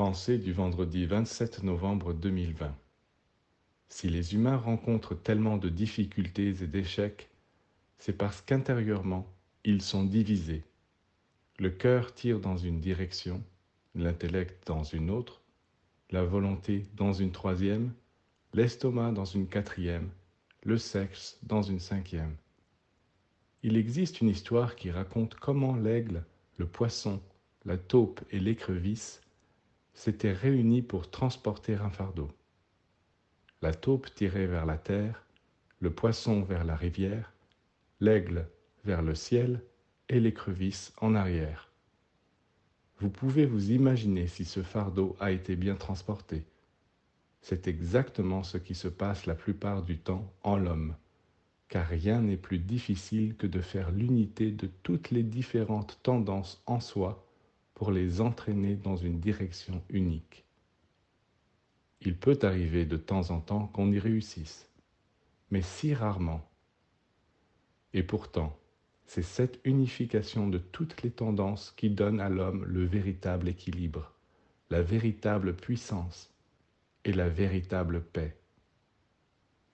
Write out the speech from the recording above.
Pensée du vendredi 27 novembre 2020. Si les humains rencontrent tellement de difficultés et d'échecs, c'est parce qu'intérieurement, ils sont divisés. Le cœur tire dans une direction, l'intellect dans une autre, la volonté dans une troisième, l'estomac dans une quatrième, le sexe dans une cinquième. Il existe une histoire qui raconte comment l'aigle, le poisson, la taupe et l'écrevisse s'étaient réunis pour transporter un fardeau. La taupe tirait vers la terre, le poisson vers la rivière, l'aigle vers le ciel et l'écrevisse en arrière. Vous pouvez vous imaginer si ce fardeau a été bien transporté. C'est exactement ce qui se passe la plupart du temps en l'homme, car rien n'est plus difficile que de faire l'unité de toutes les différentes tendances en soi pour les entraîner dans une direction unique. Il peut arriver de temps en temps qu'on y réussisse, mais si rarement. Et pourtant, c'est cette unification de toutes les tendances qui donne à l'homme le véritable équilibre, la véritable puissance et la véritable paix.